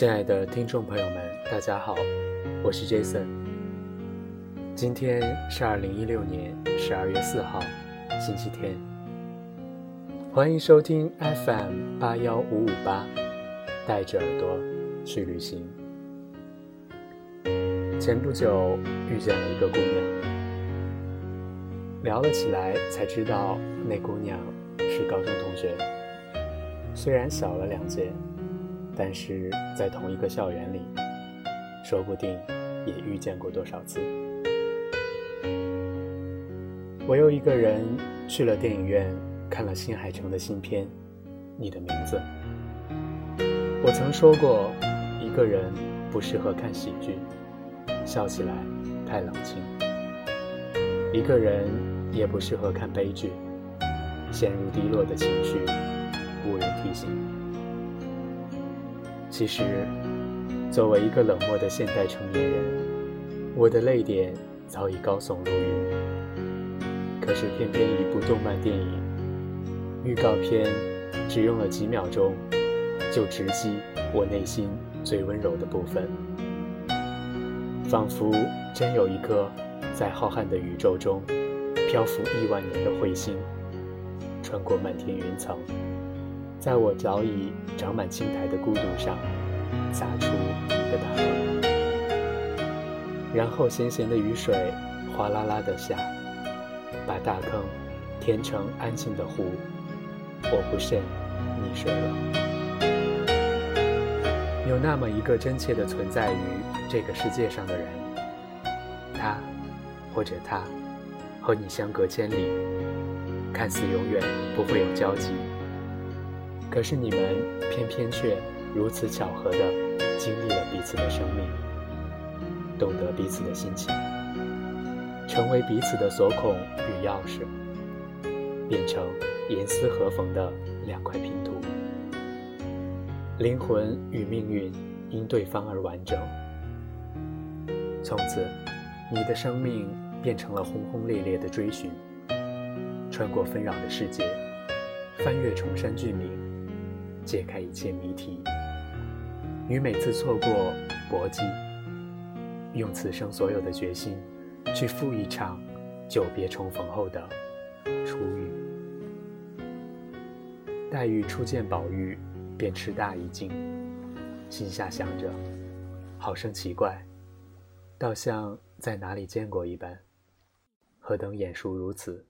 亲爱的听众朋友们，大家好，我是 Jason。今天是二零一六年十二月四号，星期天。欢迎收听 FM 八幺五五八，带着耳朵去旅行。前不久遇见了一个姑娘，聊了起来，才知道那姑娘是高中同学，虽然小了两届。但是在同一个校园里，说不定也遇见过多少次。我又一个人去了电影院，看了新海诚的新片《你的名字》。我曾说过，一个人不适合看喜剧，笑起来太冷清；一个人也不适合看悲剧，陷入低落的情绪，其实，作为一个冷漠的现代成年人，我的泪点早已高耸入云。可是，偏偏一部动漫电影预告片只用了几秒钟，就直击我内心最温柔的部分，仿佛真有一颗在浩瀚的宇宙中漂浮亿万年的彗星，穿过漫天云层。在我早已长满青苔的孤独上，洒出一个大坑，然后咸咸的雨水哗啦啦的下，把大坑填成安静的湖。我不慎溺水了。有那么一个真切的存在于这个世界上的人，他或者他和你相隔千里，看似永远不会有交集。可是你们偏偏却如此巧合的经历了彼此的生命，懂得彼此的心情，成为彼此的锁孔与钥匙，变成严丝合缝的两块拼图。灵魂与命运因对方而完整。从此，你的生命变成了轰轰烈烈的追寻，穿过纷扰的世界，翻越崇山峻岭。解开一切谜题，与每次错过搏击，用此生所有的决心，去赴一场久别重逢后的初遇。黛玉初见宝玉，便吃大一惊，心下想着，好生奇怪，倒像在哪里见过一般，何等眼熟如此。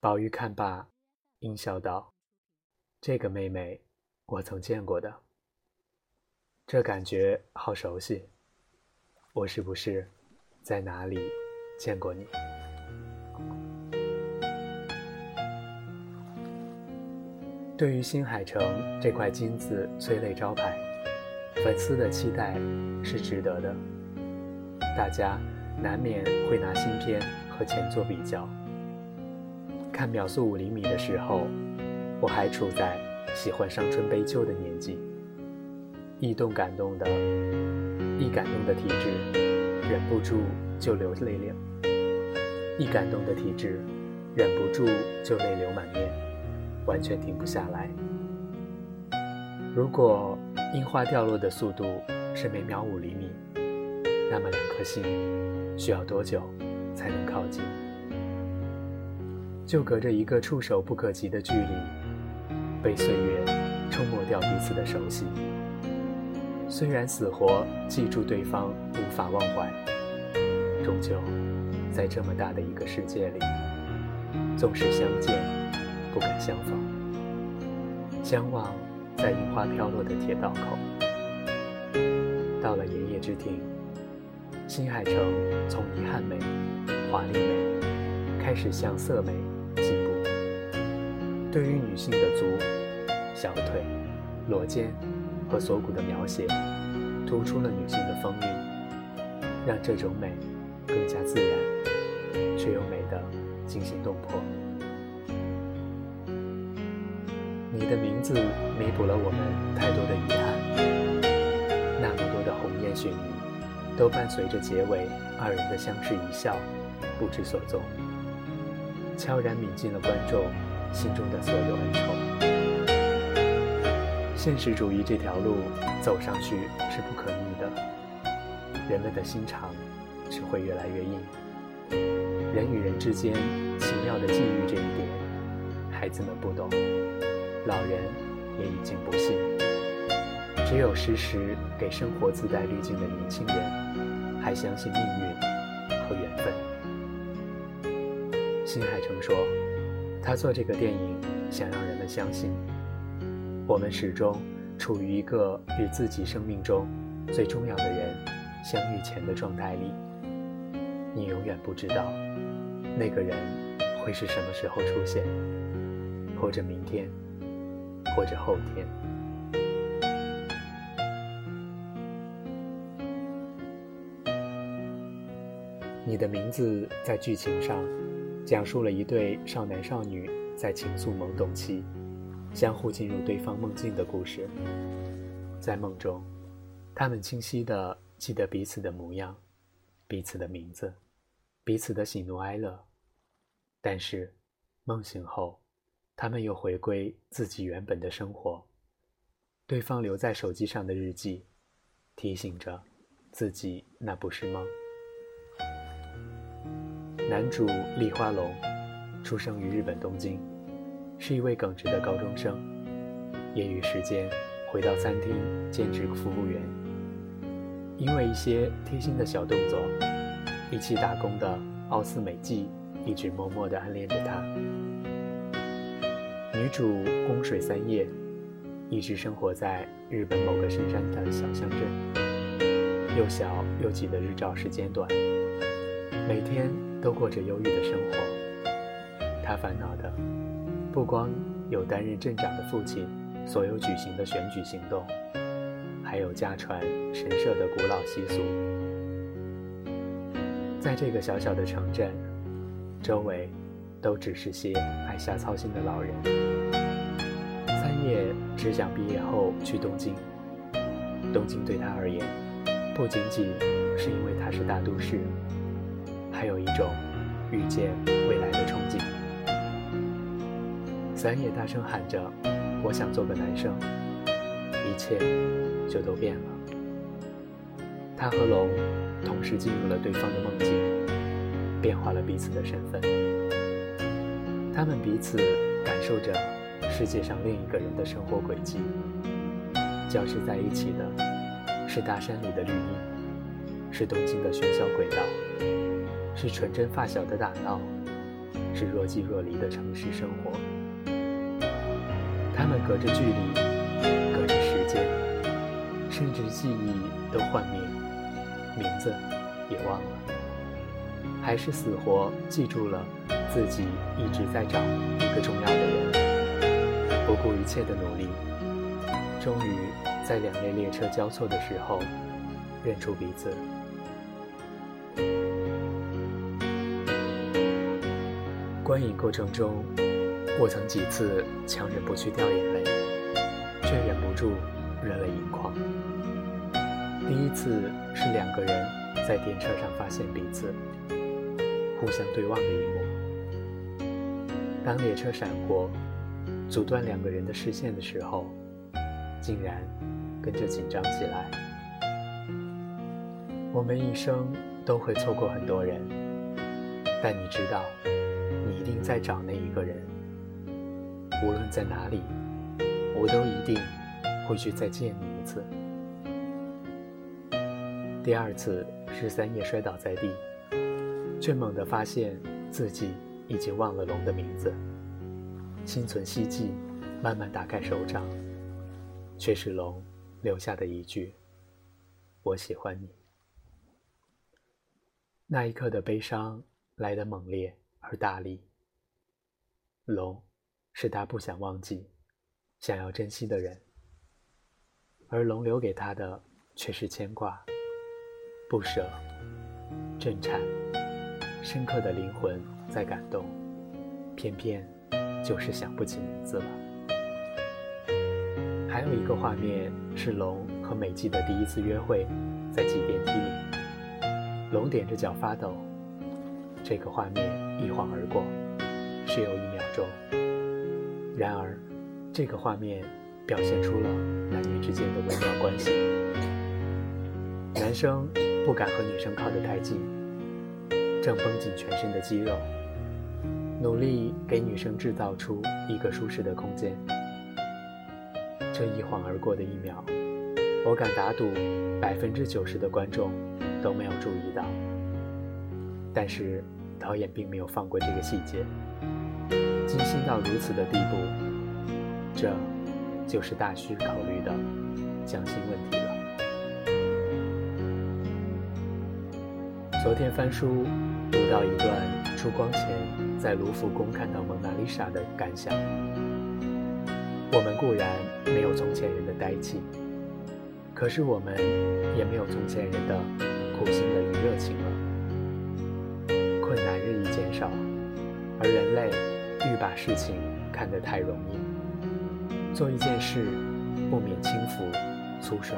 宝玉看罢，应笑道。这个妹妹，我曾见过的。这感觉好熟悉，我是不是在哪里见过你？对于新海诚这块金字催泪招牌，粉丝的期待是值得的。大家难免会拿新片和前作比较。看《秒速五厘米》的时候。我还处在喜欢伤春悲秋的年纪，易动感动的，易感动的体质，忍不住就流泪了；易感动的体质，忍不住就泪流满面，完全停不下来。如果樱花掉落的速度是每秒五厘米，那么两颗心需要多久才能靠近？就隔着一个触手不可及的距离。被岁月冲磨掉彼此的熟悉，虽然死活记住对方无法忘怀，终究在这么大的一个世界里，纵使相见不敢相逢，相望在樱花飘落的铁道口。到了炎夜之庭，新海诚从遗憾美、华丽美开始向色美进步。对于女性的足、小腿、裸肩和锁骨的描写，突出了女性的风韵，让这种美更加自然，却又美得惊心动魄。你的名字弥补了我们太多的遗憾，那么多的红颜血女，都伴随着结尾二人的相视一笑，不知所踪，悄然泯尽了观众。心中的所有恩仇，现实主义这条路走上去是不可逆的，人们的心肠只会越来越硬。人与人之间奇妙的际遇这一点，孩子们不懂，老人也已经不信。只有时时给生活自带滤镜的年轻人，还相信命运和缘分。新海诚说，他做这个电影想让人们相信，我们始终处于一个与自己生命中最重要的人相遇前的状态里。你永远不知道。那个人会是什么时候出现？或者明天，或者后天。你的名字在剧情上讲述了一对少男少女在情愫懵懂期相互进入对方梦境的故事。在梦中，他们清晰地记得彼此的模样，彼此的名字。彼此的喜怒哀乐，但是梦醒后，他们又回归自己原本的生活。对方留在手机上的日记，提醒着自己那不是梦。男主立花龙出生于日本东京，是一位耿直的高中生。业余时间回到餐厅兼职服务员，因为一些贴心的小动作。一起打工的奥斯美纪一直默默地暗恋着他。女主宫水三叶一直生活在日本某个深山的小乡镇，又小又挤的日照时间短，每天都过着忧郁的生活。她烦恼的不光有担任镇长的父亲所有举行的选举行动，还有家传神社的古老习俗。在这个小小的城镇，周围都只是些爱瞎操心的老人。三叶只想毕业后去东京。东京对他而言，不仅仅是因为它是大都市，还有一种遇见未来的憧憬。咱也大声喊着：“我想做个男生。”一切就都变了。他和龙。同时进入了对方的梦境，变化了彼此的身份。他们彼此感受着世界上另一个人的生活轨迹。交织在一起的是大山里的绿荫，是东京的喧嚣轨道，是纯真发小的打闹，是若即若离的城市生活。他们隔着距离，隔着时间，甚至记忆都幻灭。名字也忘了，还是死活记住了自己一直在找一个重要的人，不顾一切的努力，终于在两列列车交错的时候认出彼此。观影过程中，我曾几次强忍不去掉眼泪，却忍不住热泪盈眶。第一次是两个人在电车上发现彼此，互相对望的一幕。当列车闪过，阻断两个人的视线的时候，竟然跟着紧张起来。我们一生都会错过很多人，但你知道，你一定在找那一个人。无论在哪里，我都一定会去再见你一次。第二次是三叶摔倒在地，却猛地发现自己已经忘了龙的名字，心存希冀，慢慢打开手掌，却是龙留下的一句：“我喜欢你。”那一刻的悲伤来得猛烈而大力。龙是他不想忘记、想要珍惜的人，而龙留给他的却是牵挂。不舍、震颤、深刻的灵魂在感动，偏偏就是想不起名字了。还有一个画面是龙和美纪的第一次约会，在挤电梯里，龙踮着脚发抖。这个画面一晃而过，只有一秒钟。然而，这个画面表现出了男女之间的微妙关系。男生不敢和女生靠得太近，正绷紧全身的肌肉，努力给女生制造出一个舒适的空间。这一晃而过的一秒，我敢打赌，百分之九十的观众都没有注意到。但是导演并没有放过这个细节，到如此的地步，这就是大需考虑的匠心问题了。昨天翻书读到一段出光前在卢浮宫看到蒙娜丽莎的感想。我们固然没有从前人的呆气，可是我们也没有从前人的苦心的与热情了。困难日益减少，而人类欲把事情看得太容易，做一件事不免轻浮粗率，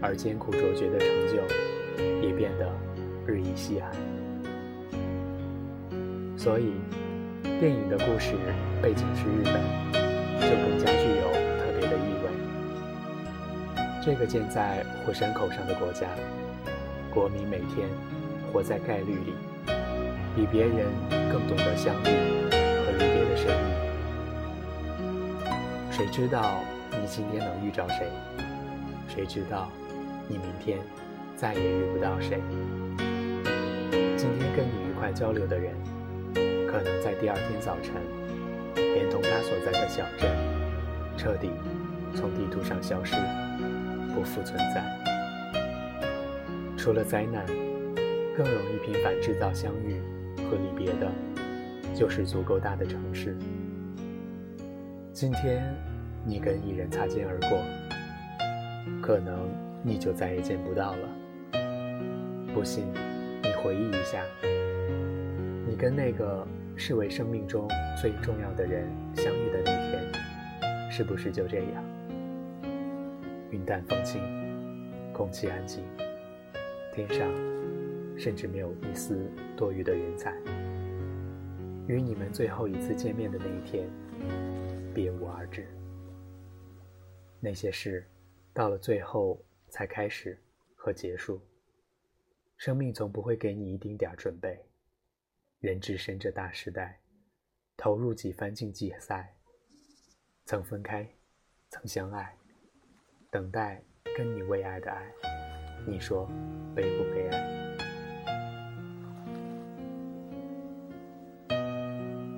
而艰苦卓绝的成就也变得日益稀罕。所以，电影的故事背景是日本。就更加具有特别的意味。这个建在火山口上的国家，国民每天活在概率里，比别人更懂得相遇离别的身影。谁知道你今天能遇着谁？谁知道你明天再也遇不到谁？今天跟你愉快交流的人，可能在第二天早晨。连同他所在的小镇，彻底从地图上消失，不复存在。除了灾难，更容易频繁制造相遇和离别的，就是足够大的城市。今天你跟一人擦肩而过，可能你就再也见不到了。不信，你回忆一下，你跟那个。视为生命中最重要的人相遇的那天，是不是就这样？云淡风轻，空气安静，天上甚至没有一丝多余的云彩。与你们最后一次见面的那一天，别无二致。那些事，到了最后才开始和结束。生命总不会给你一丁点儿准备。人置身这大时代，投入几番竞技赛，曾分开，曾相爱，等待跟你为爱的爱，你说悲不悲哀？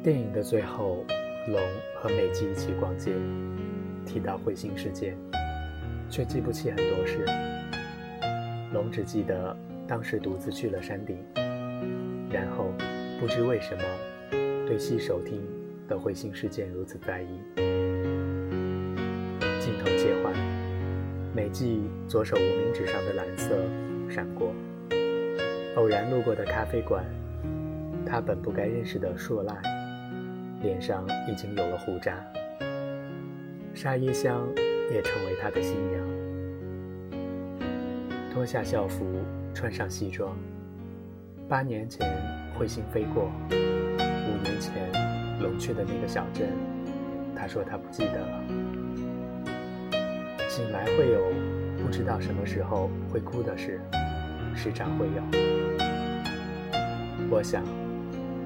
电影的最后，龙和美纪一起逛街，提到彗星事件，却记不起很多事。龙只记得当时独自去了山顶，然后。不知为什么，对细手听的彗星事件如此在意。镜头切换，美纪左手无名指上的蓝色闪过。偶然路过的咖啡馆，他本不该认识的硕赖，脸上已经有了胡渣。沙耶香也成为他的新娘。脱下校服，穿上西装。八年前，彗星飞过；五年前，龙去的那个小镇，他说他不记得了。醒来会有不知道什么时候会哭的事，时常会有。我想，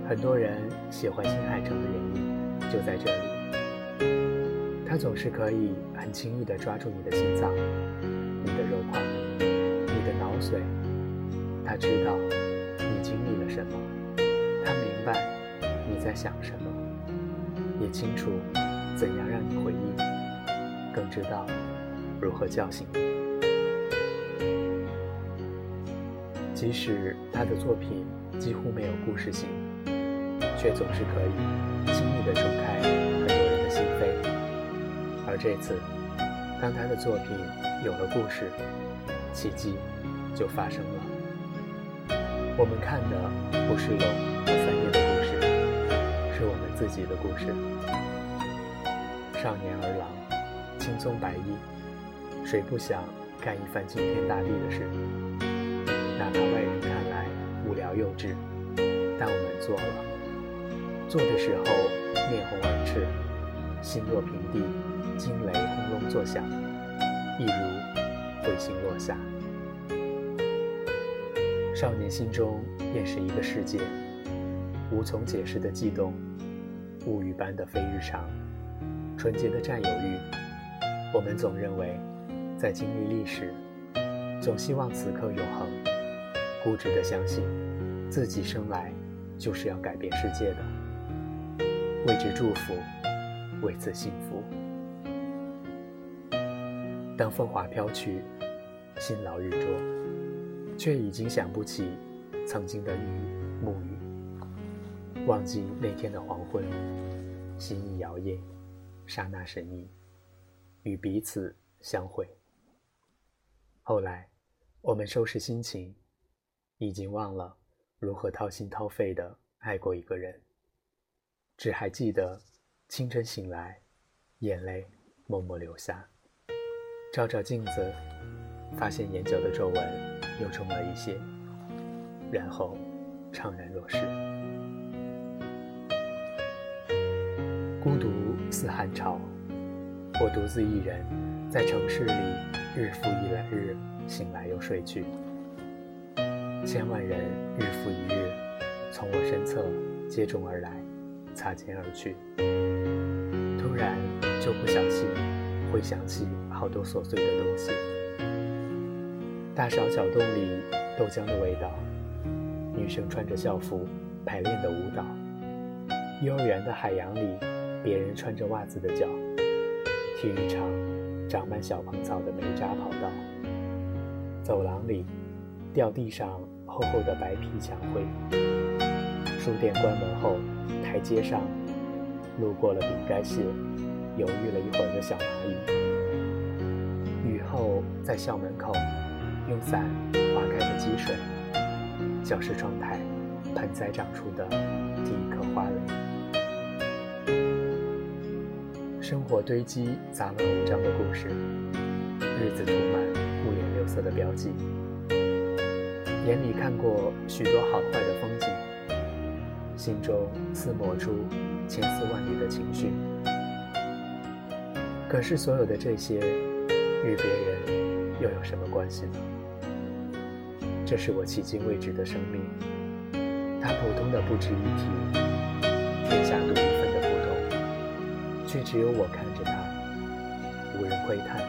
很多人喜欢新海诚的原因就在这里。他总是可以很轻易地抓住你的心脏、你的肉块、你的脑髓。他知道。你经历了什么？他明白你在想什么，也清楚怎样让你回忆，更知道如何叫醒你。即使他的作品几乎没有故事性，却总是可以轻易地冲开很多人的心扉。而这次，当他的作品有了故事，奇迹就发生了。我们看的不是龙和三叶的故事，是我们自己的故事。少年儿郎，青葱白衣，谁不想干一番惊天大地的事？哪怕外人看来无聊幼稚，但我们做了。做的时候面红耳赤，心若平地，惊雷轰隆作响，一如彗星落下。少年心中便是一个世界，无从解释的悸动，物语般的非日常，纯洁的占有欲。我们总认为，在经历历史，总希望此刻永恒，固执的相信，自己生来就是要改变世界的，为之祝福，为此幸福。当风华飘去，辛劳日灼，却已经想不起曾经的雨沐雨，忘记那天的黄昏，心意摇曳，刹那神意，与彼此相会。后来，我们收拾心情，已经忘了如何掏心掏肺的爱过一个人，只还记得清晨醒来，眼泪默默流下。照照镜子，发现眼角的皱纹又重了一些，然后怅然若失。孤独似寒潮，我独自一人在城市里，日复一日醒来又睡去。千万人日复一日从我身侧接踵而来，擦肩而去。突然就不小心会想起。好多琐碎的东西，大勺小洞里豆浆的味道，女生穿着校服排练的舞蹈，幼儿园的海洋里别人穿着袜子的脚，体育场长满小蓬草的煤渣跑道，走廊里掉地上厚厚的白皮墙灰，书店关门后台阶上路过了饼干屑，犹豫了一会儿的小蚂蚁。雨后在校门口用伞划开的积水，教室窗台盆栽长出的第一颗花蕾，生活堆积杂乱无章的故事，日子涂满五颜六色的标记，眼里看过许多好坏的风景，心中厮磨出千丝万缕的情绪，可是所有的这些。与别人又有什么关系呢？这是我迄今未止的生命，它普通的不值一提，天下独一份的普通，却只有我看着它，无人窥探，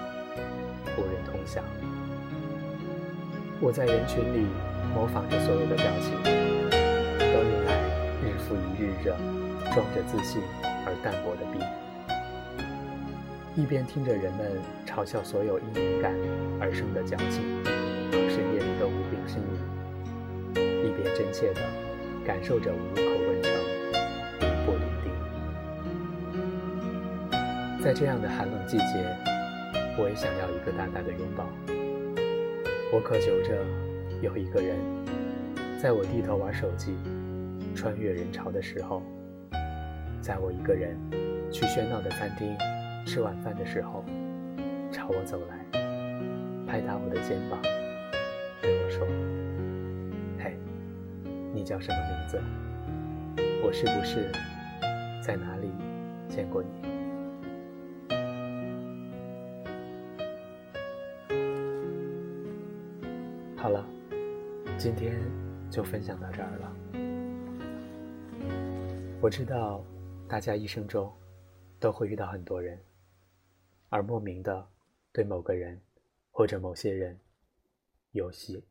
无人同享。我在人群里模仿着所有的表情，日复一日热装着自信而淡薄的笔。一边听着人们嘲笑所有因敏感而生的矫情，深夜里的无病呻吟，一边真切地感受着五口问成，冰波零丁。在这样的寒冷季节，我也想要一个大大的拥抱。我渴求着有一个人，在我低头玩手机、穿越人潮的时候，在我一个人去喧闹的餐厅。吃晚饭的时候，朝我走来，拍打我的肩膀，对我说：“嘿，你叫什么名字？我是不是在哪里见过你？”好了，今天就分享到这儿了。我知道，大家一生中都会遇到很多人。而莫名的对某个人或者某些人有喜